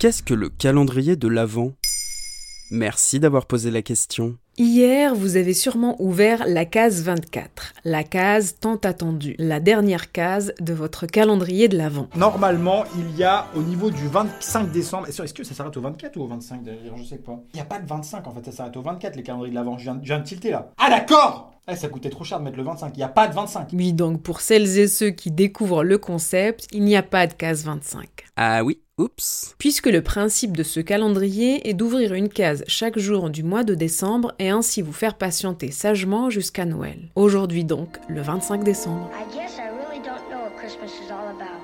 Qu'est-ce que le calendrier de l'Avent? Merci d'avoir posé la question. Hier, vous avez sûrement ouvert la case 24, la case tant attendue, la dernière case de votre calendrier de l'Avent. Normalement, il y a au niveau du 25 décembre. Est-ce que ça s'arrête au 24 ou au 25 d'ailleurs Je sais pas. Il n'y a pas de 25 en fait, ça s'arrête au 24 les calendriers de l'Avent. Je viens, je viens de tilter là. Ah d'accord eh, ça coûtait trop cher de mettre le 25. Il n'y a pas de 25. Oui, donc pour celles et ceux qui découvrent le concept, il n'y a pas de case 25. Ah oui, oups. Puisque le principe de ce calendrier est d'ouvrir une case chaque jour du mois de décembre et ainsi vous faire patienter sagement jusqu'à Noël. Aujourd'hui donc, le 25 décembre. I guess I really don't know what Christmas is all about.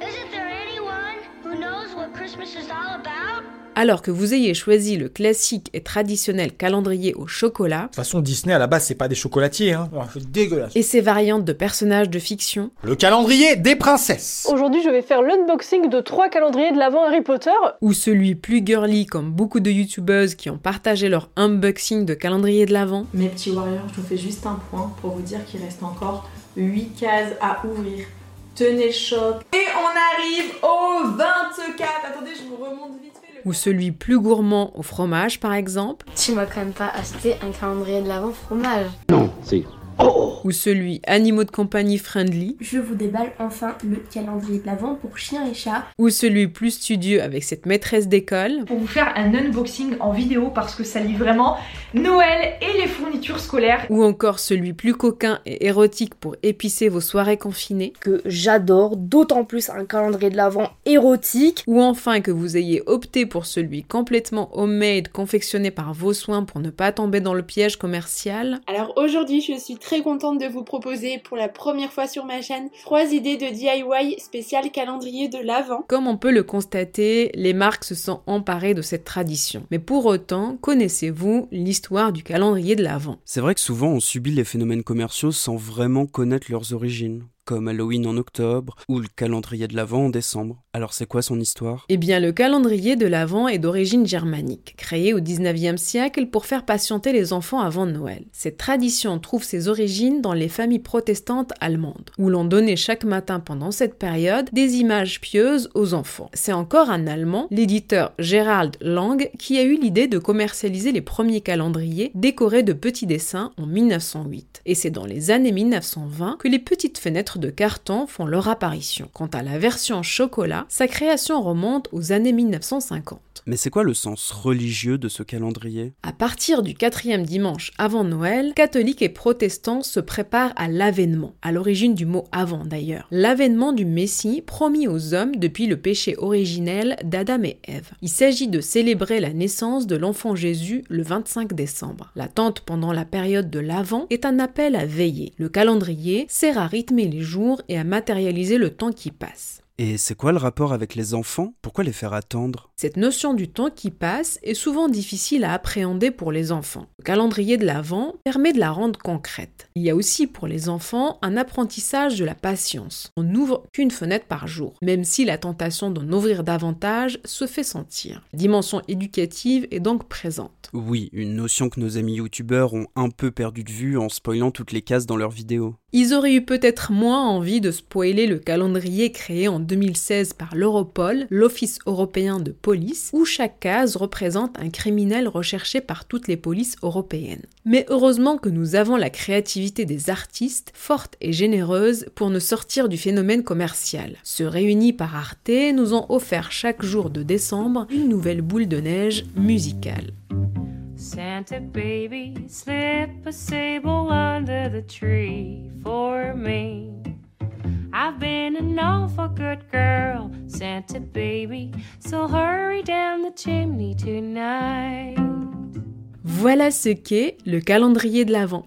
Isn't there anyone who knows what Christmas is all about? Alors que vous ayez choisi le classique et traditionnel calendrier au chocolat De toute façon, Disney à la base, c'est pas des chocolatiers. Hein. Oh, c'est dégueulasse. et ses variantes de personnages de fiction, Le calendrier des princesses. Aujourd'hui, je vais faire l'unboxing de trois calendriers de l'avant Harry Potter. ou celui plus girly comme beaucoup de youtubeuses qui ont partagé leur unboxing de calendrier de l'Avent, Mes petits warriors, je vous fais juste un point pour vous dire qu'il reste encore 8 cases à ouvrir. Tenez le choc. Et on arrive au 24. Attendez, je vous remonte vite. Ou celui plus gourmand au fromage par exemple, Tu m'as quand même pas acheté un calendrier de l'avant fromage. Ou celui animaux de compagnie friendly, Je vous déballe enfin le calendrier de l'Avent pour chiens et chats. ou celui plus studieux avec cette maîtresse d'école, pour vous faire un unboxing en vidéo parce que ça lie vraiment Noël et les fournitures scolaires. ou encore celui plus coquin et érotique pour épicer vos soirées confinées, Que j'adore, d'autant plus un calendrier de l'avant érotique. ou enfin que vous ayez opté pour celui complètement homemade confectionné par vos soins pour ne pas tomber dans le piège commercial, Alors aujourd'hui, je suis très contente de vous proposer pour la première fois sur ma chaîne trois idées de DIY spécial calendrier de l'Avent. Comme on peut le constater, les marques se sont emparées de cette tradition. Mais pour autant, connaissez-vous l'histoire du calendrier de l'Avent? C'est vrai que souvent on subit les phénomènes commerciaux sans vraiment connaître leurs origines, comme Halloween en octobre ou le calendrier de l'Avent en décembre. Alors c'est quoi son histoire? Eh bien, le calendrier de l'Avent est d'origine germanique, créé au 19e siècle pour faire patienter les enfants avant Noël. Cette tradition trouve ses origines dans les familles protestantes allemandes, où l'on donnait chaque matin pendant cette période des images pieuses aux enfants. C'est encore un Allemand, l'éditeur Gerald Lang, qui a eu l'idée de commercialiser les premiers calendriers décorés de petits dessins en 1908. Et c'est dans les années 1920 que les petites fenêtres de carton font leur apparition. Quant à la version chocolat, sa création remonte aux années 1950. Mais c'est quoi le sens religieux de ce calendrier? À partir du quatrième dimanche avant Noël, catholiques et protestants se préparent à l'avènement, à l'origine du mot avant d'ailleurs. L'avènement du Messie promis aux hommes depuis le péché originel d'Adam et Ève. Il s'agit de célébrer la naissance de l'enfant Jésus le 25 décembre. L'attente pendant la période de l'Avent est un appel à veiller. Le calendrier sert à rythmer les jours et à matérialiser le temps qui passe. Et c'est quoi le rapport avec les enfants? Pourquoi les faire attendre? Cette notion du temps qui passe est souvent difficile à appréhender pour les enfants. Le calendrier de l'Avent permet de la rendre concrète. Il y a aussi pour les enfants un apprentissage de la patience. On n'ouvre qu'une fenêtre par jour, même si la tentation d'en ouvrir davantage se fait sentir. La dimension éducative est donc présente. Oui, une notion que nos amis youtubeurs ont un peu perdu de vue en spoilant toutes les cases dans leurs vidéos. Ils auraient eu peut-être moins envie de spoiler le calendrier créé en 2016 par l'Europol, l'Office européen de police, où chaque case représente un criminel recherché par toutes les polices européennes. Mais heureusement que nous avons la créativité des artistes, forte et généreuse, pour ne sortir du phénomène commercial. Ceux réunis par Arte nous ont offert chaque jour de décembre une nouvelle boule de neige musicale. Santa baby, slip a sable under the tree for me. I've been an awful good girl, Santa baby, so hurry down the chimney tonight. Voilà ce qu'est le calendrier de l'Avent.